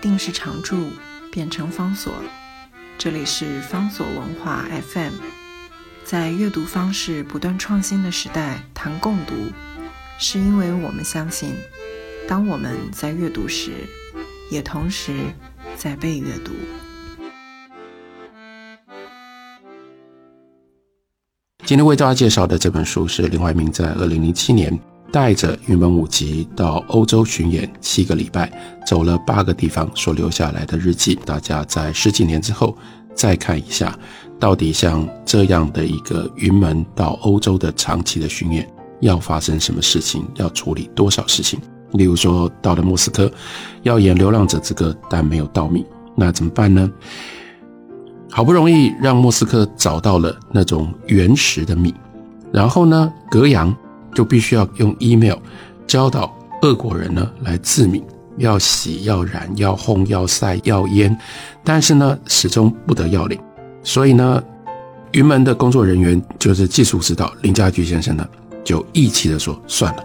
定是常驻，变成方所。这里是方所文化 FM，在阅读方式不断创新的时代，谈共读，是因为我们相信，当我们在阅读时，也同时在被阅读。今天为大家介绍的这本书是林怀民在二零零七年带着云门舞集到欧洲巡演七个礼拜，走了八个地方所留下来的日记。大家在十几年之后再看一下，到底像这样的一个云门到欧洲的长期的巡演，要发生什么事情，要处理多少事情？例如说，到了莫斯科要演《流浪者之歌》，但没有稻米，那怎么办呢？好不容易让莫斯科找到了那种原始的米，然后呢，格阳就必须要用 email 教导俄国人呢来制米，要洗、要染、要烘、要晒、要腌，但是呢，始终不得要领。所以呢，云门的工作人员就是技术指导林家驹先生呢，就义气的说：“算了，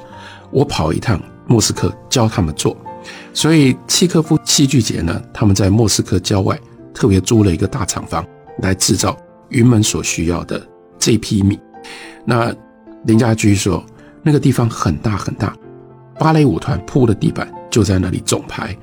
我跑一趟莫斯科教他们做。”所以契科夫戏剧节呢，他们在莫斯科郊外。特别租了一个大厂房来制造云门所需要的这批米。那林家驹说，那个地方很大很大，芭蕾舞团铺的地板就在那里总排。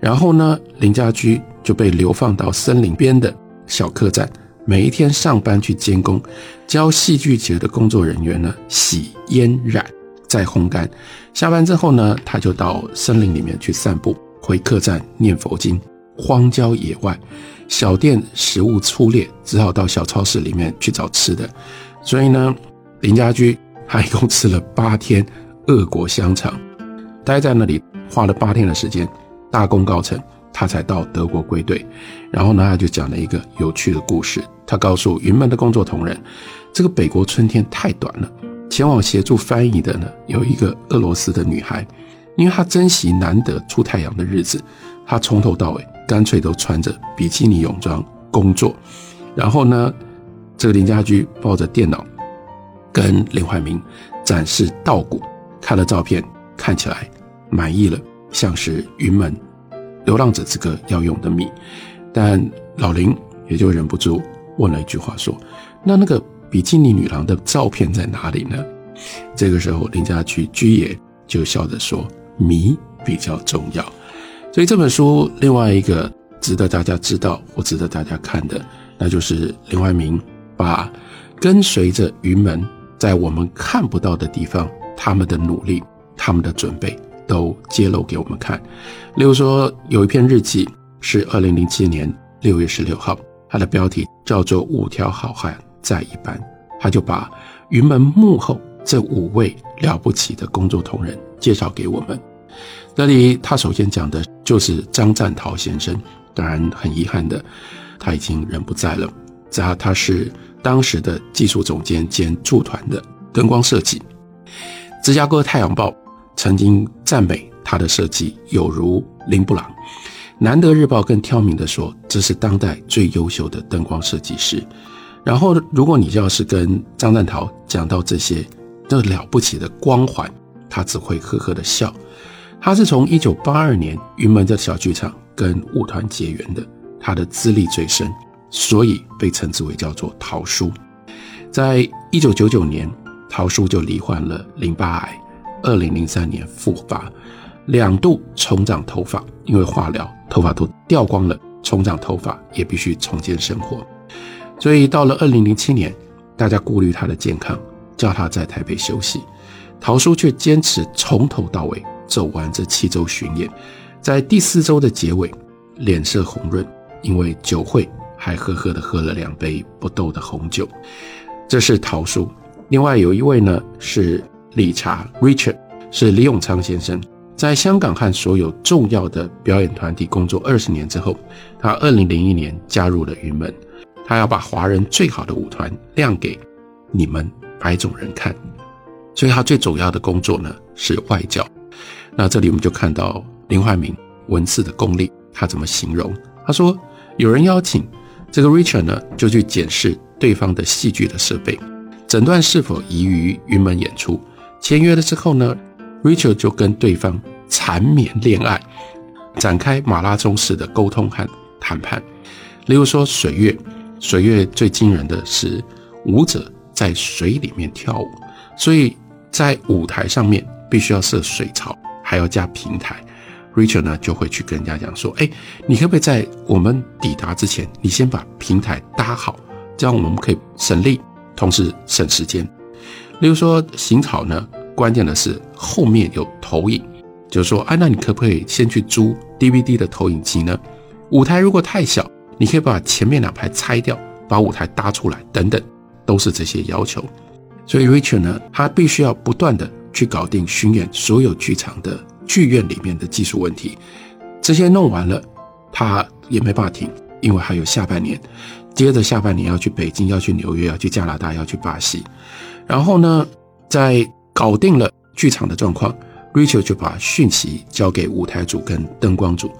然后呢，林家驹就被流放到森林边的小客栈，每一天上班去监工，教戏剧节的工作人员呢洗、腌、染，再烘干。下班之后呢，他就到森林里面去散步，回客栈念佛经。荒郊野外，小店食物粗劣，只好到小超市里面去找吃的。所以呢，林家驹他一共吃了八天俄国香肠，待在那里花了八天的时间，大功告成，他才到德国归队。然后呢，他就讲了一个有趣的故事。他告诉云门的工作同仁，这个北国春天太短了，前往协助翻译的呢有一个俄罗斯的女孩，因为她珍惜难得出太阳的日子，她从头到尾。干脆都穿着比基尼泳装工作，然后呢，这个林家驹抱着电脑跟林怀民展示稻谷，看了照片，看起来满意了，像是云门流浪者之歌要用的米，但老林也就忍不住问了一句话说：“那那个比基尼女郎的照片在哪里呢？”这个时候林家驹居也就笑着说：“米比较重要。”所以这本书另外一个值得大家知道或值得大家看的，那就是林怀民把跟随着云门在我们看不到的地方，他们的努力、他们的准备都揭露给我们看。例如说，有一篇日记是二零零七年六月十六号，它的标题叫做《五条好汉在一班》，他就把云门幕后这五位了不起的工作同仁介绍给我们。这里他首先讲的。就是张占桃先生，当然很遗憾的，他已经人不在了。他他是当时的技术总监兼驻团的灯光设计。芝加哥太阳报曾经赞美他的设计有如林布朗。南德日报更挑明的说，这是当代最优秀的灯光设计师。然后，如果你要是跟张赞桃讲到这些这了不起的光环，他只会呵呵的笑。他是从一九八二年云门的小剧场跟舞团结缘的，他的资历最深，所以被称之为叫做桃叔。在一九九九年，桃叔就罹患了淋巴癌，二零零三年复发，两度重长头发，因为化疗头发都掉光了，重长头发也必须重建生活。所以到了二零零七年，大家顾虑他的健康，叫他在台北休息，桃叔却坚持从头到尾。走完这七周巡演，在第四周的结尾，脸色红润，因为酒会还呵呵的喝了两杯不斗的红酒。这是桃叔。另外有一位呢是理查 Richard，是李永昌先生，在香港和所有重要的表演团体工作二十年之后，他二零零一年加入了云门，他要把华人最好的舞团亮给你们白种人看，所以他最主要的工作呢是外教。那这里我们就看到林怀民文字的功力，他怎么形容？他说，有人邀请这个 Richard 呢，就去检视对方的戏剧的设备，诊断是否宜于云门演出。签约了之后呢，Richard 就跟对方缠绵恋爱。展开马拉松式的沟通和谈判。例如说水月，水月最惊人的是舞者在水里面跳舞，所以在舞台上面必须要设水槽，还要加平台。Richard 呢就会去跟人家讲说：“哎，你可不可以在我们抵达之前，你先把平台搭好，这样我们可以省力，同时省时间。例如说行草呢，关键的是后面有投影，就是说，哎，那你可不可以先去租 DVD 的投影机呢？舞台如果太小，你可以把前面两排拆掉，把舞台搭出来，等等，都是这些要求。所以 Richard 呢，他必须要不断的去搞定巡演所有剧场的。”剧院里面的技术问题，这些弄完了，他也没办法停，因为还有下半年，接着下半年要去北京，要去纽约，要去加拿大，要去巴西。然后呢，在搞定了剧场的状况，Rachel 就把讯息交给舞台组跟灯光组，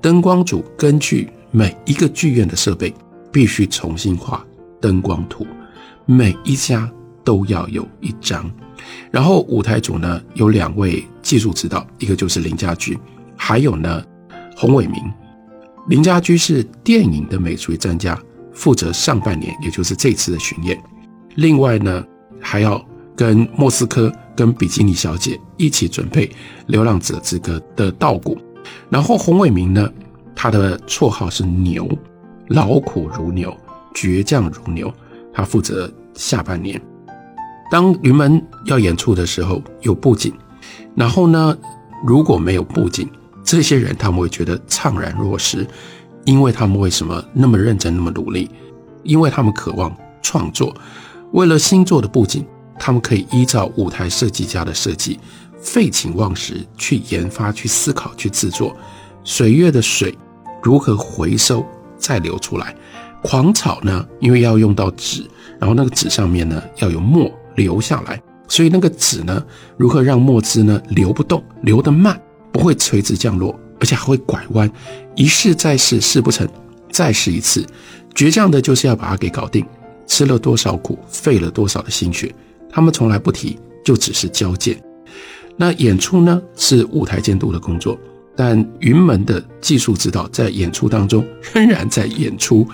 灯光组根据每一个剧院的设备，必须重新画灯光图，每一家都要有一张。然后舞台组呢有两位技术指导，一个就是林家驹，还有呢洪伟明。林家驹是电影的美术专家，负责上半年，也就是这次的巡演。另外呢还要跟莫斯科、跟比基尼小姐一起准备《流浪者之歌》的稻谷。然后洪伟明呢，他的绰号是牛，劳苦如牛，倔强如牛。他负责下半年。当云门要演出的时候，有布景，然后呢，如果没有布景，这些人他们会觉得怅然若失，因为他们为什么那么认真、那么努力？因为他们渴望创作。为了新作的布景，他们可以依照舞台设计家的设计，废寝忘食去研发、去思考、去制作。水月的水如何回收再流出来？狂草呢？因为要用到纸，然后那个纸上面呢要有墨。流下来，所以那个纸呢，如何让墨汁呢流不动，流得慢，不会垂直降落，而且还会拐弯，一试再试，试不成，再试一次，倔强的就是要把它给搞定。吃了多少苦，费了多少的心血，他们从来不提，就只是交件。那演出呢，是舞台监督的工作，但云门的技术指导在演出当中仍然在演出，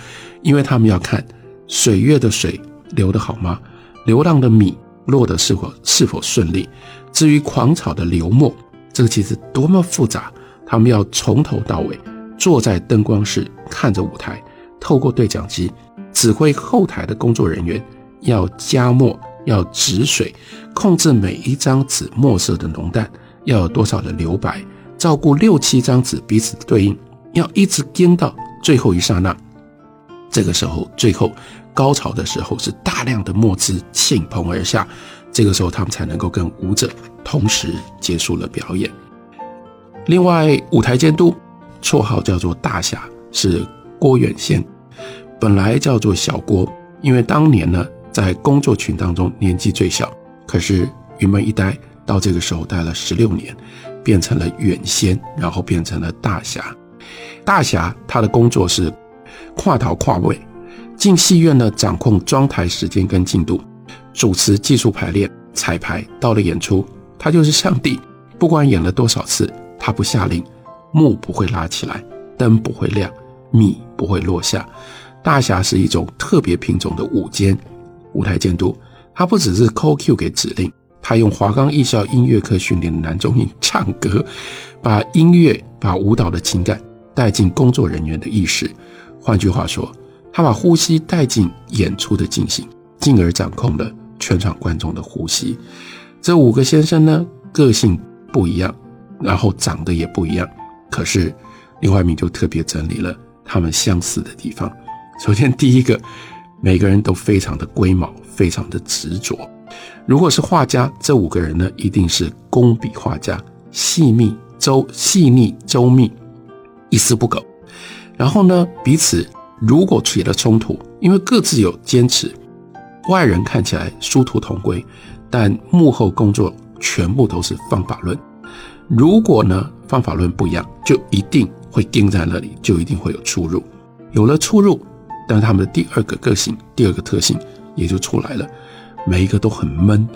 因为他们要看水月的水流得好吗？流浪的米落得是否是否顺利？至于狂草的流墨，这个其实多么复杂。他们要从头到尾坐在灯光室看着舞台，透过对讲机指挥后台的工作人员要加墨、要止水，控制每一张纸墨色的浓淡，要有多少的留白，照顾六七张纸彼此对应，要一直盯到最后一刹那。这个时候，最后。高潮的时候是大量的墨汁倾盆而下，这个时候他们才能够跟舞者同时结束了表演。另外，舞台监督绰号叫做大侠是郭远先，本来叫做小郭，因为当年呢在工作群当中年纪最小，可是云门一待到这个时候待了十六年，变成了远先，然后变成了大侠。大侠他的工作是跨岛跨位。进戏院呢，掌控装台时间跟进度，主持技术排练、彩排，到了演出，他就是上帝。不管演了多少次，他不下令，幕不会拉起来，灯不会亮，米不会落下。大侠是一种特别品种的舞监，舞台监督。他不只是扣 Q 给指令，他用华冈艺校音乐课训练的男中音唱歌，把音乐、把舞蹈的情感带进工作人员的意识。换句话说。他把呼吸带进演出的进行，进而掌控了全场观众的呼吸。这五个先生呢，个性不一样，然后长得也不一样。可是林怀民就特别整理了他们相似的地方。首先，第一个，每个人都非常的龟毛，非常的执着。如果是画家，这五个人呢，一定是工笔画家，细密周细腻周密，一丝不苟。然后呢，彼此。如果起了冲突，因为各自有坚持，外人看起来殊途同归，但幕后工作全部都是方法论。如果呢方法论不一样，就一定会钉在那里，就一定会有出入。有了出入，但是他们的第二个个性、第二个特性也就出来了，每一个都很闷。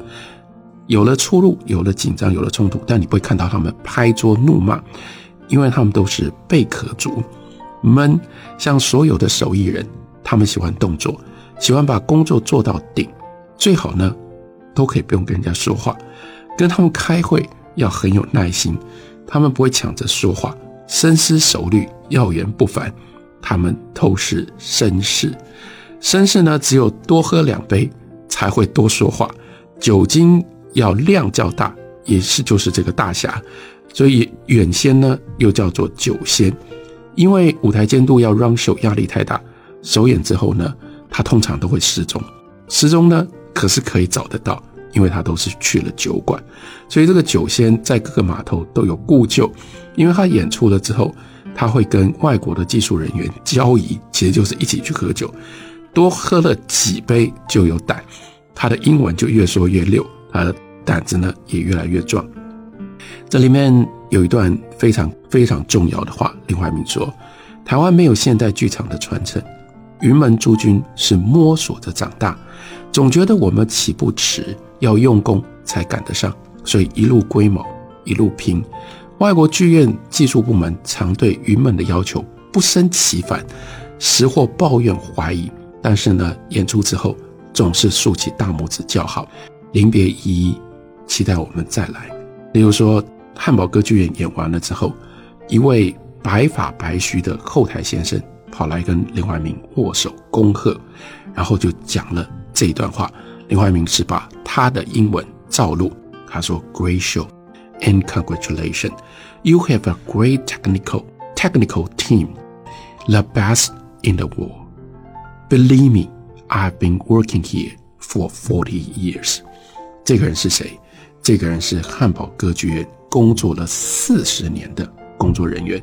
有了出入，有了紧张，有了冲突，但你不会看到他们拍桌怒骂，因为他们都是贝壳族。闷，像所有的手艺人，他们喜欢动作，喜欢把工作做到顶，最好呢，都可以不用跟人家说话。跟他们开会要很有耐心，他们不会抢着说话，深思熟虑，要言不凡。他们透视绅士，绅士呢，只有多喝两杯才会多说话，酒精要量较大，也是就是这个大侠，所以远仙呢又叫做酒仙。因为舞台监督要 run show 压力太大，首演之后呢，他通常都会失踪。失踪呢，可是可以找得到，因为他都是去了酒馆，所以这个酒仙在各个码头都有故旧。因为他演出了之后，他会跟外国的技术人员交易，其实就是一起去喝酒，多喝了几杯就有胆，他的英文就越说越溜，他的胆子呢也越来越壮。这里面有一段非常非常重要的话，林怀民说：“台湾没有现代剧场的传承，云门诸君是摸索着长大，总觉得我们起步迟，要用功才赶得上，所以一路龟毛，一路拼。外国剧院技术部门常对云门的要求不胜其烦，时或抱怨怀疑，但是呢，演出之后总是竖起大拇指叫好，临别依依，期待我们再来。例如说。”汉堡歌剧院演完了之后，一位白发白须的后台先生跑来跟林怀民握手恭贺，然后就讲了这一段话。林怀民是把他的英文照录，他说：“Great show and congratulations, you have a great technical technical team, the best in the world. Believe me, I've been working here for forty years.” 这个人是谁？这个人是汉堡歌剧院。工作了四十年的工作人员，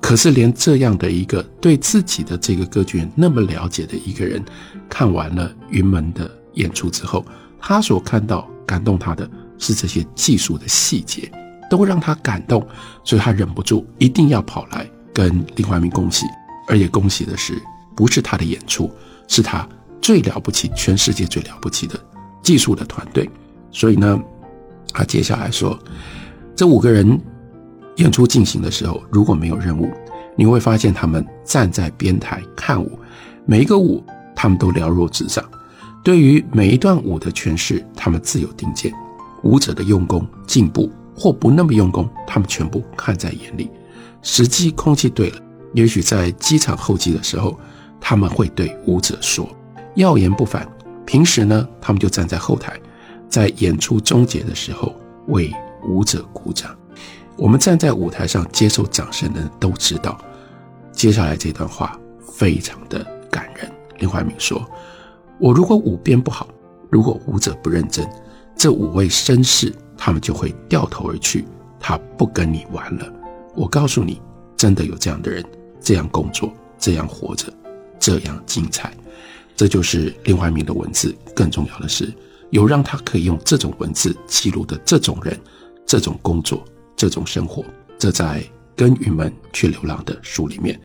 可是连这样的一个对自己的这个歌剧院那么了解的一个人，看完了云门的演出之后，他所看到感动他的是这些技术的细节，都让他感动，所以他忍不住一定要跑来跟林怀民恭喜，而且恭喜的是不是他的演出，是他最了不起，全世界最了不起的技术的团队。所以呢，他接下来说。这五个人演出进行的时候，如果没有任务，你会发现他们站在边台看舞，每一个舞他们都了若指掌。对于每一段舞的诠释，他们自有定见。舞者的用功、进步或不那么用功，他们全部看在眼里。时机、空气对了，也许在机场候机的时候，他们会对舞者说：“要言不凡。”平时呢，他们就站在后台，在演出终结的时候为。舞者鼓掌，我们站在舞台上接受掌声的人都知道，接下来这段话非常的感人。林怀民说：“我如果舞编不好，如果舞者不认真，这五位绅士他们就会掉头而去，他不跟你玩了。我告诉你，真的有这样的人，这样工作，这样活着，这样精彩。这就是林怀民的文字。更重要的是，有让他可以用这种文字记录的这种人。”这种工作，这种生活，这在《跟鱼们去流浪》的书里面。